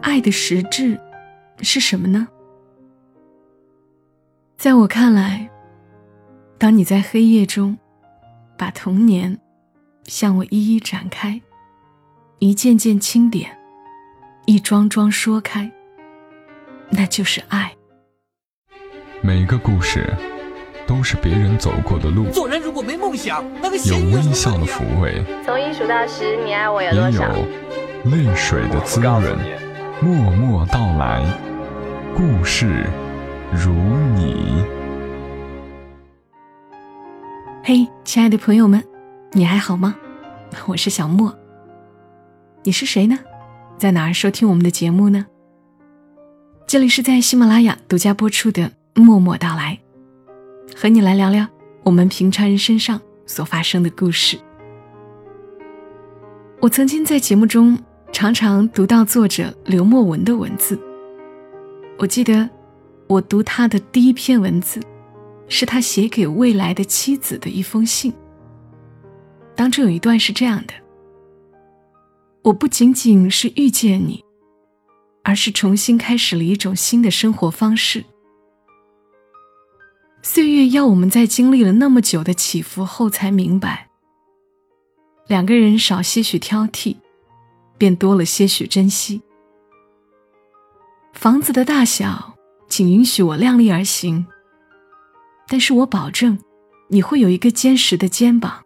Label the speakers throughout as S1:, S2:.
S1: 爱的实质是什么呢？在我看来，当你在黑夜中把童年向我一一展开，一件件清点，一桩桩说开，那就是爱。
S2: 每个故事都是别人走过的路，
S3: 做人如果没梦想，那个
S2: 有微笑的抚慰，
S4: 从一数到十，你爱我有多少？
S2: 有泪水的滋润。默默到来，故事如你。
S1: 嘿，亲爱的朋友们，你还好吗？我是小莫。你是谁呢？在哪儿收听我们的节目呢？这里是在喜马拉雅独家播出的《默默到来》，和你来聊聊我们平常人身上所发生的故事。我曾经在节目中常常读到作者刘墨文的文字。我记得我读他的第一篇文字，是他写给未来的妻子的一封信。当中有一段是这样的：“我不仅仅是遇见你，而是重新开始了一种新的生活方式。岁月要我们在经历了那么久的起伏后，才明白，两个人少些许挑剔，便多了些许珍惜。房子的大小，请允许我量力而行，但是我保证，你会有一个坚实的肩膀。”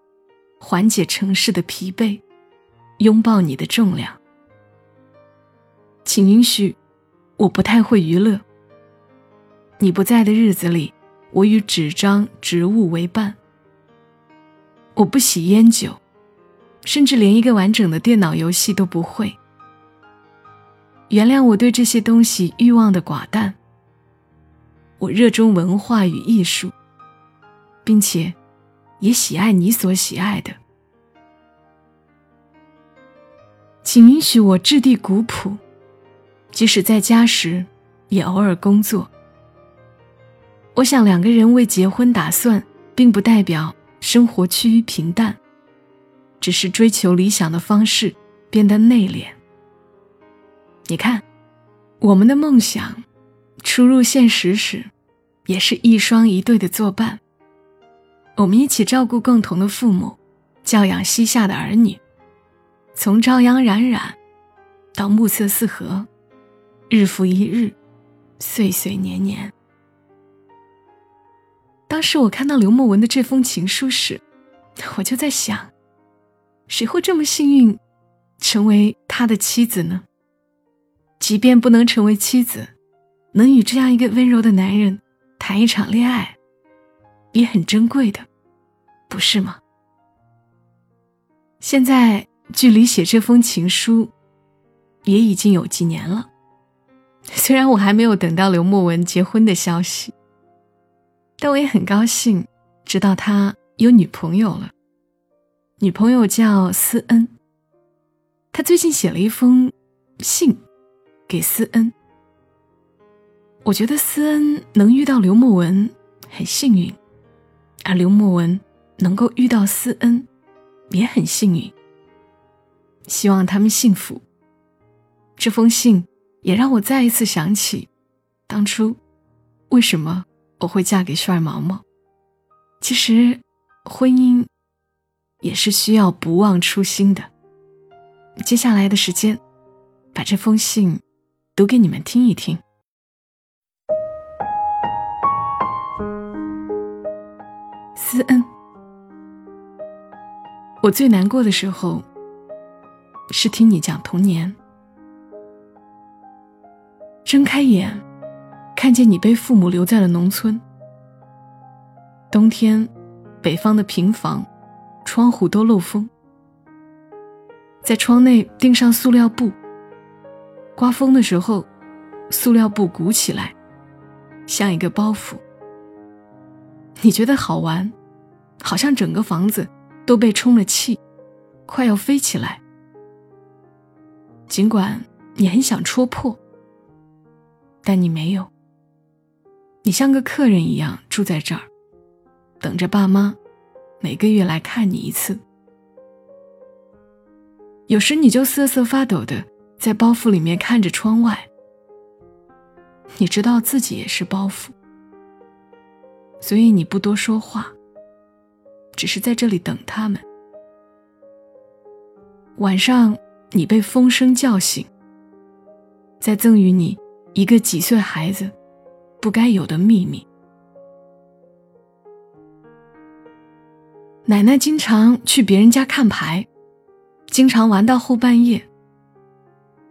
S1: 缓解城市的疲惫，拥抱你的重量。请允许，我不太会娱乐。你不在的日子里，我与纸张、植物为伴。我不喜烟酒，甚至连一个完整的电脑游戏都不会。原谅我对这些东西欲望的寡淡。我热衷文化与艺术，并且。也喜爱你所喜爱的，请允许我质地古朴，即使在家时，也偶尔工作。我想两个人为结婚打算，并不代表生活趋于平淡，只是追求理想的方式变得内敛。你看，我们的梦想初入现实时，也是一双一对的作伴。我们一起照顾共同的父母，教养膝下的儿女，从朝阳冉冉到暮色四合，日复一日，岁岁年年。当时我看到刘墨文的这封情书时，我就在想，谁会这么幸运，成为他的妻子呢？即便不能成为妻子，能与这样一个温柔的男人谈一场恋爱。也很珍贵的，不是吗？现在距离写这封情书，也已经有几年了。虽然我还没有等到刘墨文结婚的消息，但我也很高兴知道他有女朋友了。女朋友叫思恩。他最近写了一封信给思恩。我觉得思恩能遇到刘墨文很幸运。而刘墨文能够遇到思恩，也很幸运。希望他们幸福。这封信也让我再一次想起，当初为什么我会嫁给帅毛毛。其实，婚姻也是需要不忘初心的。接下来的时间，把这封信读给你们听一听。思恩，我最难过的时候是听你讲童年。睁开眼，看见你被父母留在了农村。冬天，北方的平房，窗户都漏风，在窗内钉上塑料布。刮风的时候，塑料布鼓起来，像一个包袱。你觉得好玩？好像整个房子都被充了气，快要飞起来。尽管你很想戳破，但你没有。你像个客人一样住在这儿，等着爸妈每个月来看你一次。有时你就瑟瑟发抖的在包袱里面看着窗外，你知道自己也是包袱，所以你不多说话，只是在这里等他们。晚上，你被风声叫醒，再赠予你一个几岁孩子不该有的秘密。奶奶经常去别人家看牌，经常玩到后半夜。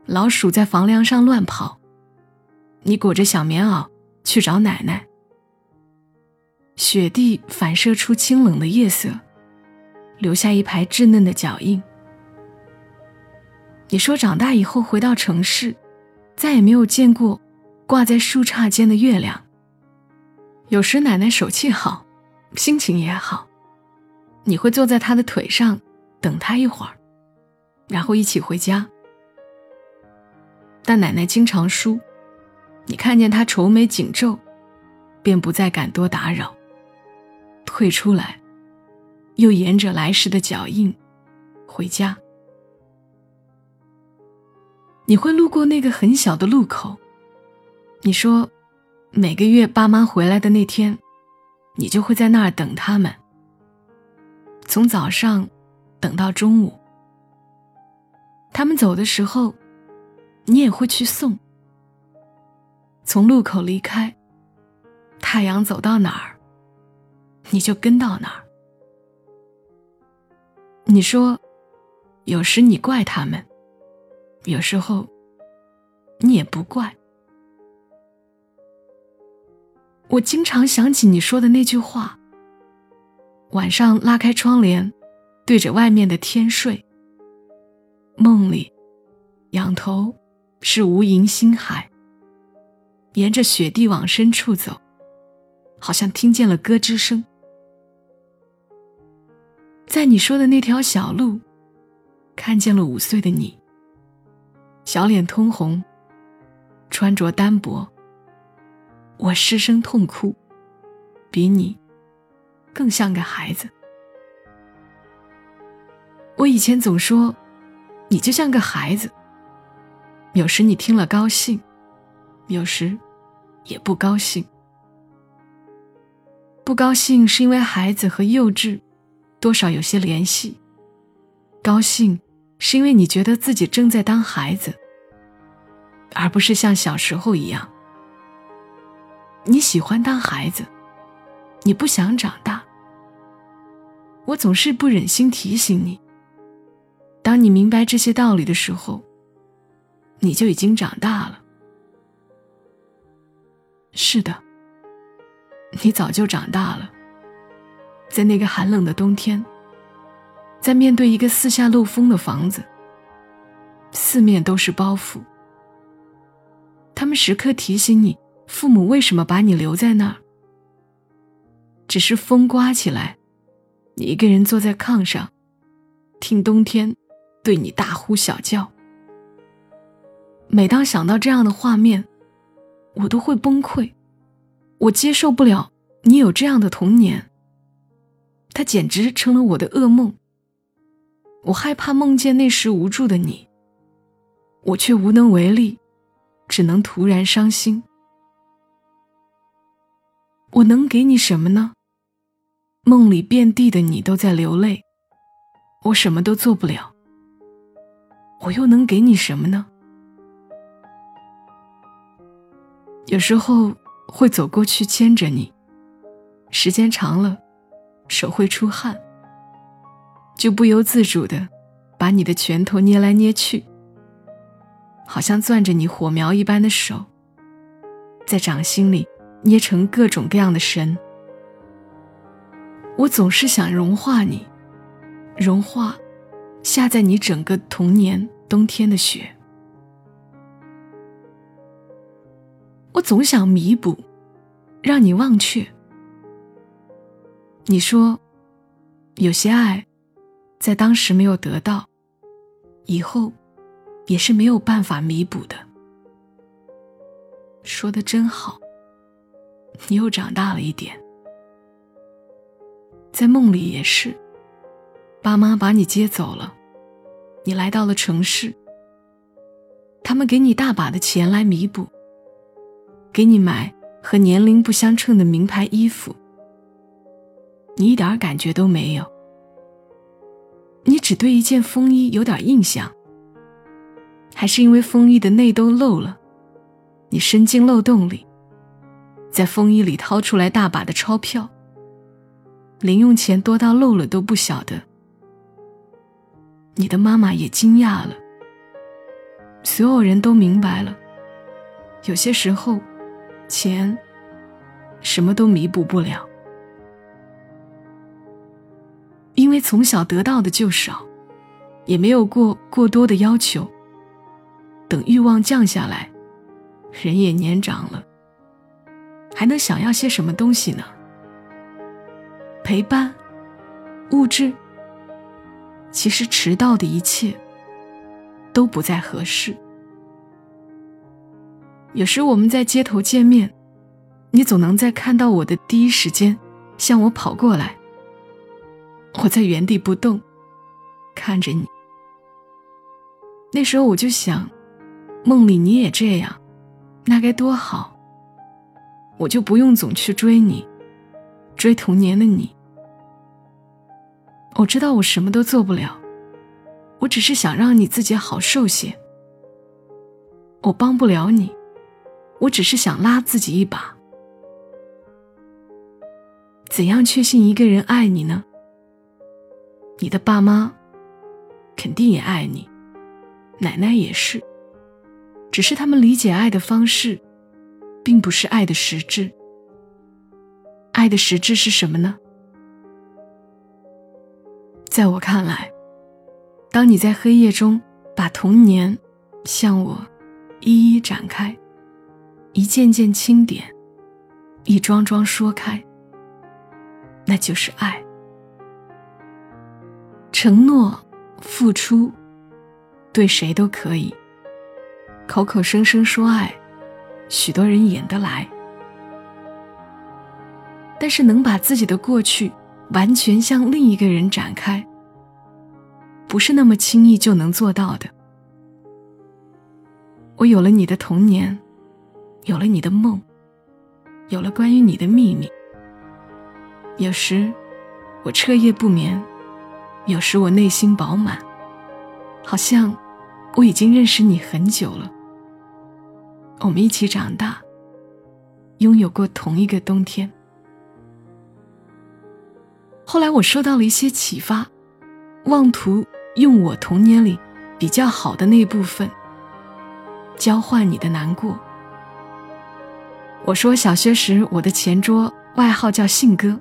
S1: 老鼠在房梁上乱跑，你裹着小棉袄去找奶奶。雪地反射出清冷的夜色，留下一排稚嫩的脚印。你说长大以后回到城市，再也没有见过挂在树杈间的月亮。有时奶奶手气好，心情也好，你会坐在他的腿上等他一会儿，然后一起回家。但奶奶经常输，你看见她愁眉紧皱，便不再敢多打扰，退出来，又沿着来时的脚印回家。你会路过那个很小的路口，你说，每个月爸妈回来的那天，你就会在那儿等他们，从早上等到中午。他们走的时候，你也会去送。从路口离开，太阳走到哪儿，你就跟到哪儿。你说，有时你怪他们。有时候，你也不怪。我经常想起你说的那句话：晚上拉开窗帘，对着外面的天睡。梦里，仰头是无垠星海。沿着雪地往深处走，好像听见了咯吱声。在你说的那条小路，看见了五岁的你。小脸通红，穿着单薄。我失声痛哭，比你更像个孩子。我以前总说，你就像个孩子。有时你听了高兴，有时也不高兴。不高兴是因为孩子和幼稚多少有些联系，高兴。是因为你觉得自己正在当孩子，而不是像小时候一样。你喜欢当孩子，你不想长大。我总是不忍心提醒你，当你明白这些道理的时候，你就已经长大了。是的，你早就长大了，在那个寒冷的冬天。在面对一个四下漏风的房子，四面都是包袱。他们时刻提醒你，父母为什么把你留在那儿。只是风刮起来，你一个人坐在炕上，听冬天对你大呼小叫。每当想到这样的画面，我都会崩溃。我接受不了你有这样的童年，它简直成了我的噩梦。我害怕梦见那时无助的你，我却无能为力，只能徒然伤心。我能给你什么呢？梦里遍地的你都在流泪，我什么都做不了。我又能给你什么呢？有时候会走过去牵着你，时间长了，手会出汗。就不由自主的把你的拳头捏来捏去，好像攥着你火苗一般的手，在掌心里捏成各种各样的神。我总是想融化你，融化下在你整个童年冬天的雪。我总想弥补，让你忘却。你说，有些爱。在当时没有得到，以后也是没有办法弥补的。说的真好，你又长大了一点。在梦里也是，爸妈把你接走了，你来到了城市。他们给你大把的钱来弥补，给你买和年龄不相称的名牌衣服，你一点感觉都没有。你只对一件风衣有点印象，还是因为风衣的内兜漏了，你伸进漏洞里，在风衣里掏出来大把的钞票，零用钱多到漏了都不晓得。你的妈妈也惊讶了，所有人都明白了，有些时候，钱什么都弥补不了，因为从小得到的就少，也没有过过多的要求。等欲望降下来，人也年长了，还能想要些什么东西呢？陪伴，物质。其实迟到的一切都不再合适。有时我们在街头见面，你总能在看到我的第一时间向我跑过来。我在原地不动，看着你。那时候我就想，梦里你也这样，那该多好。我就不用总去追你，追童年的你。我知道我什么都做不了，我只是想让你自己好受些。我帮不了你，我只是想拉自己一把。怎样确信一个人爱你呢？你的爸妈肯定也爱你，奶奶也是，只是他们理解爱的方式，并不是爱的实质。爱的实质是什么呢？在我看来，当你在黑夜中把童年向我一一展开，一件件清点，一桩桩说开，那就是爱。承诺、付出，对谁都可以。口口声声说爱，许多人演得来，但是能把自己的过去。完全向另一个人展开，不是那么轻易就能做到的。我有了你的童年，有了你的梦，有了关于你的秘密。有时我彻夜不眠，有时我内心饱满，好像我已经认识你很久了。我们一起长大，拥有过同一个冬天。后来我受到了一些启发，妄图用我童年里比较好的那部分交换你的难过。我说小学时我的前桌外号叫信哥，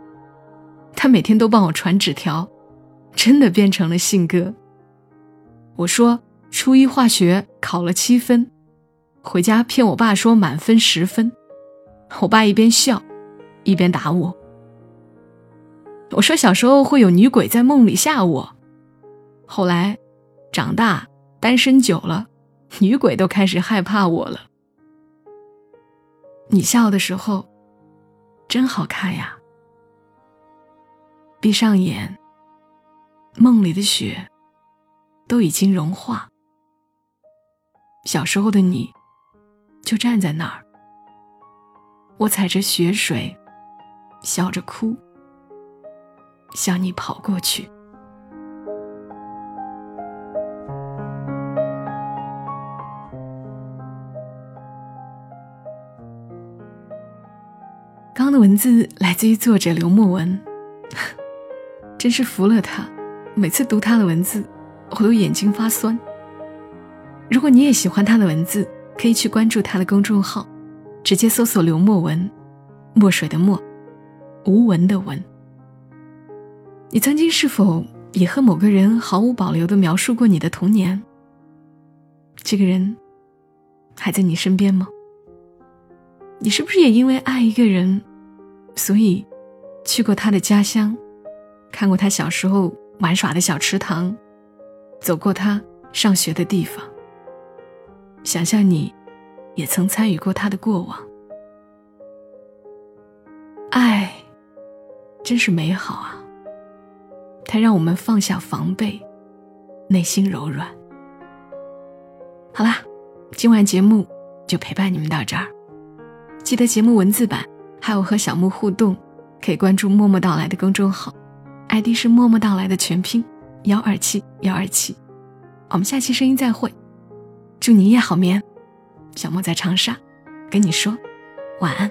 S1: 他每天都帮我传纸条，真的变成了信哥。我说初一化学考了七分，回家骗我爸说满分十分，我爸一边笑，一边打我。我说小时候会有女鬼在梦里吓我，后来长大单身久了，女鬼都开始害怕我了。你笑的时候真好看呀！闭上眼，梦里的雪都已经融化，小时候的你就站在那儿，我踩着雪水，笑着哭。向你跑过去。刚刚的文字来自于作者刘墨文，真是服了他。每次读他的文字，我都眼睛发酸。如果你也喜欢他的文字，可以去关注他的公众号，直接搜索“刘墨文”，墨水的墨，无文的文。你曾经是否也和某个人毫无保留的描述过你的童年？这个人还在你身边吗？你是不是也因为爱一个人，所以去过他的家乡，看过他小时候玩耍的小池塘，走过他上学的地方？想象你也曾参与过他的过往，爱真是美好啊！它让我们放下防备，内心柔软。好啦，今晚节目就陪伴你们到这儿。记得节目文字版还有和小木互动，可以关注“默默到来”的公众号，ID 是“默默到来”的全拼幺二七幺二七。我们下期声音再会，祝你一夜好眠。小莫在长沙，跟你说晚安。